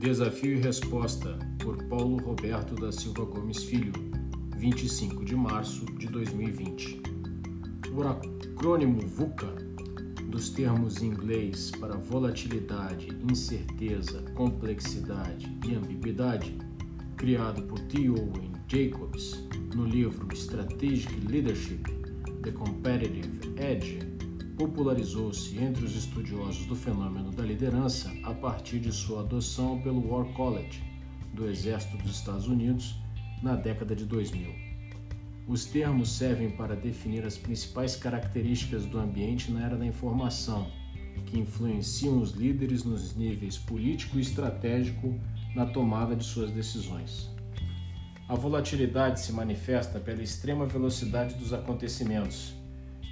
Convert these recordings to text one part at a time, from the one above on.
Desafio e Resposta, por Paulo Roberto da Silva Gomes Filho, 25 de março de 2020. O acrônimo VUCA, dos termos em inglês para volatilidade, incerteza, complexidade e ambiguidade, criado por T. Owen Jacobs no livro Strategic Leadership The Competitive Edge, popularizou-se entre os estudiosos do fenômeno da liderança a partir de sua adoção pelo War College do Exército dos Estados Unidos na década de 2000. Os termos servem para definir as principais características do ambiente na era da informação, que influenciam os líderes nos níveis político e estratégico na tomada de suas decisões. A volatilidade se manifesta pela extrema velocidade dos acontecimentos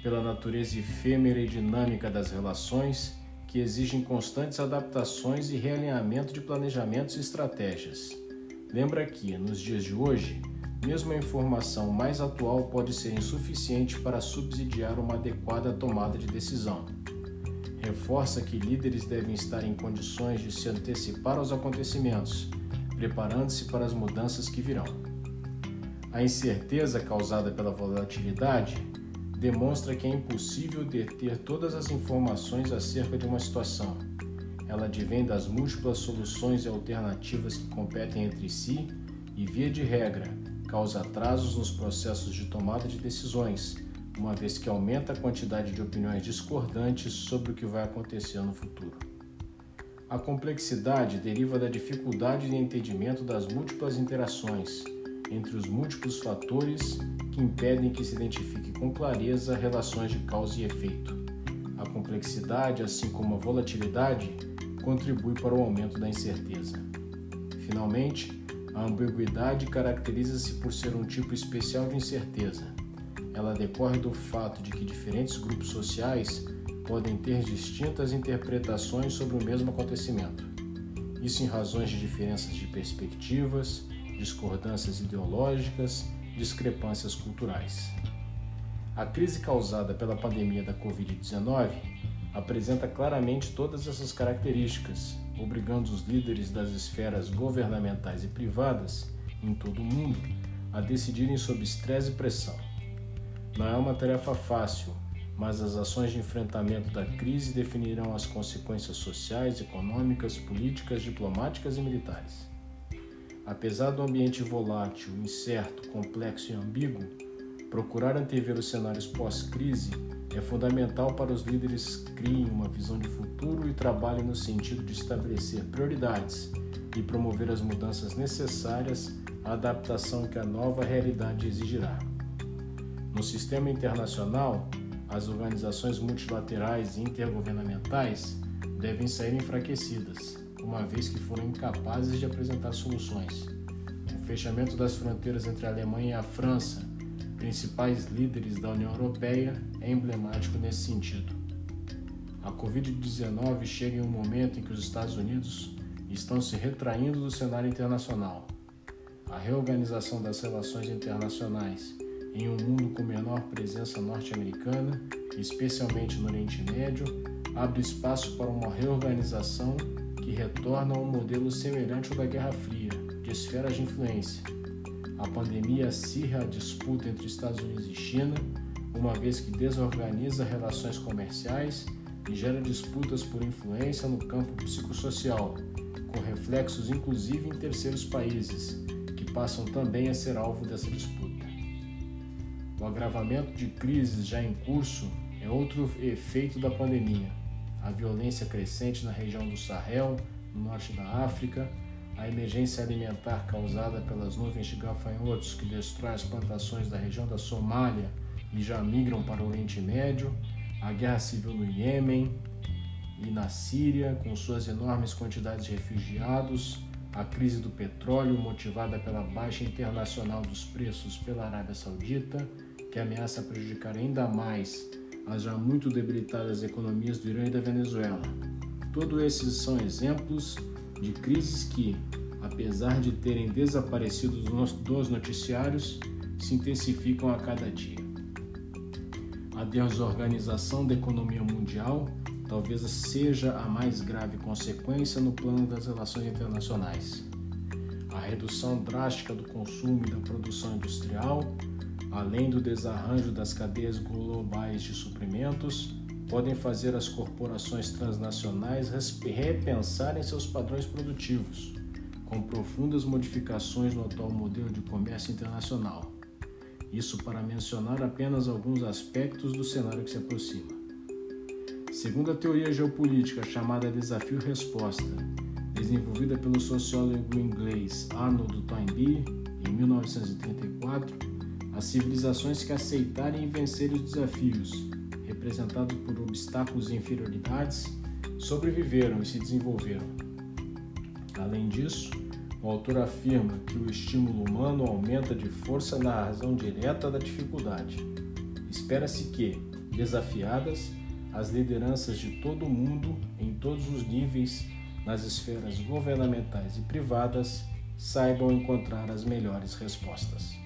pela natureza efêmera e dinâmica das relações que exigem constantes adaptações e realinhamento de planejamentos e estratégias. Lembra que, nos dias de hoje, mesmo a informação mais atual pode ser insuficiente para subsidiar uma adequada tomada de decisão. Reforça que líderes devem estar em condições de se antecipar aos acontecimentos, preparando-se para as mudanças que virão. A incerteza causada pela volatilidade demonstra que é impossível deter todas as informações acerca de uma situação. Ela advém das múltiplas soluções e alternativas que competem entre si e, via de regra, causa atrasos nos processos de tomada de decisões, uma vez que aumenta a quantidade de opiniões discordantes sobre o que vai acontecer no futuro. A complexidade deriva da dificuldade de entendimento das múltiplas interações entre os múltiplos fatores que impedem que se identifique com clareza relações de causa e efeito. A complexidade, assim como a volatilidade, contribui para o aumento da incerteza. Finalmente, a ambiguidade caracteriza-se por ser um tipo especial de incerteza. Ela decorre do fato de que diferentes grupos sociais podem ter distintas interpretações sobre o mesmo acontecimento. Isso em razões de diferenças de perspectivas, discordâncias ideológicas, discrepâncias culturais. A crise causada pela pandemia da Covid-19 apresenta claramente todas essas características, obrigando os líderes das esferas governamentais e privadas em todo o mundo a decidirem sob estresse e pressão. Não é uma tarefa fácil, mas as ações de enfrentamento da crise definirão as consequências sociais, econômicas, políticas, diplomáticas e militares. Apesar do ambiente volátil, incerto, complexo e ambíguo, procurar antever os cenários pós-crise é fundamental para os líderes criem uma visão de futuro e trabalhem no sentido de estabelecer prioridades e promover as mudanças necessárias à adaptação que a nova realidade exigirá. No sistema internacional, as organizações multilaterais e intergovernamentais devem sair enfraquecidas uma vez que foram incapazes de apresentar soluções. O fechamento das fronteiras entre a Alemanha e a França, principais líderes da União Europeia, é emblemático nesse sentido. A Covid-19 chega em um momento em que os Estados Unidos estão se retraindo do cenário internacional. A reorganização das relações internacionais em um mundo com menor presença norte-americana, especialmente no Oriente Médio, abre espaço para uma reorganização que retorna a um modelo semelhante ao da Guerra Fria, de esferas de influência. A pandemia acirra a disputa entre Estados Unidos e China, uma vez que desorganiza relações comerciais e gera disputas por influência no campo psicossocial, com reflexos inclusive em terceiros países, que passam também a ser alvo dessa disputa. O agravamento de crises já em curso é outro efeito da pandemia a violência crescente na região do Sahel, no norte da África, a emergência alimentar causada pelas nuvens de gafanhotos que destroem as plantações da região da Somália e já migram para o Oriente Médio, a guerra civil no Iêmen e na Síria, com suas enormes quantidades de refugiados, a crise do petróleo motivada pela baixa internacional dos preços pela Arábia Saudita, que ameaça prejudicar ainda mais as já muito debilitadas economias do Irã e da Venezuela. Todos esses são exemplos de crises que, apesar de terem desaparecido dos noticiários, se intensificam a cada dia. A desorganização da economia mundial talvez seja a mais grave consequência no plano das relações internacionais. A redução drástica do consumo e da produção industrial, além do desarranjo das cadeias globais de suprimentos, podem fazer as corporações transnacionais repensarem seus padrões produtivos, com profundas modificações no atual modelo de comércio internacional. Isso para mencionar apenas alguns aspectos do cenário que se aproxima. Segundo a teoria geopolítica chamada Desafio-Resposta, desenvolvida pelo sociólogo inglês Arnold Toynbee em 1934, as civilizações que aceitarem vencerem os desafios, representados por obstáculos e inferioridades, sobreviveram e se desenvolveram. Além disso, o autor afirma que o estímulo humano aumenta de força na razão direta da dificuldade. Espera-se que, desafiadas, as lideranças de todo o mundo, em todos os níveis, nas esferas governamentais e privadas, saibam encontrar as melhores respostas.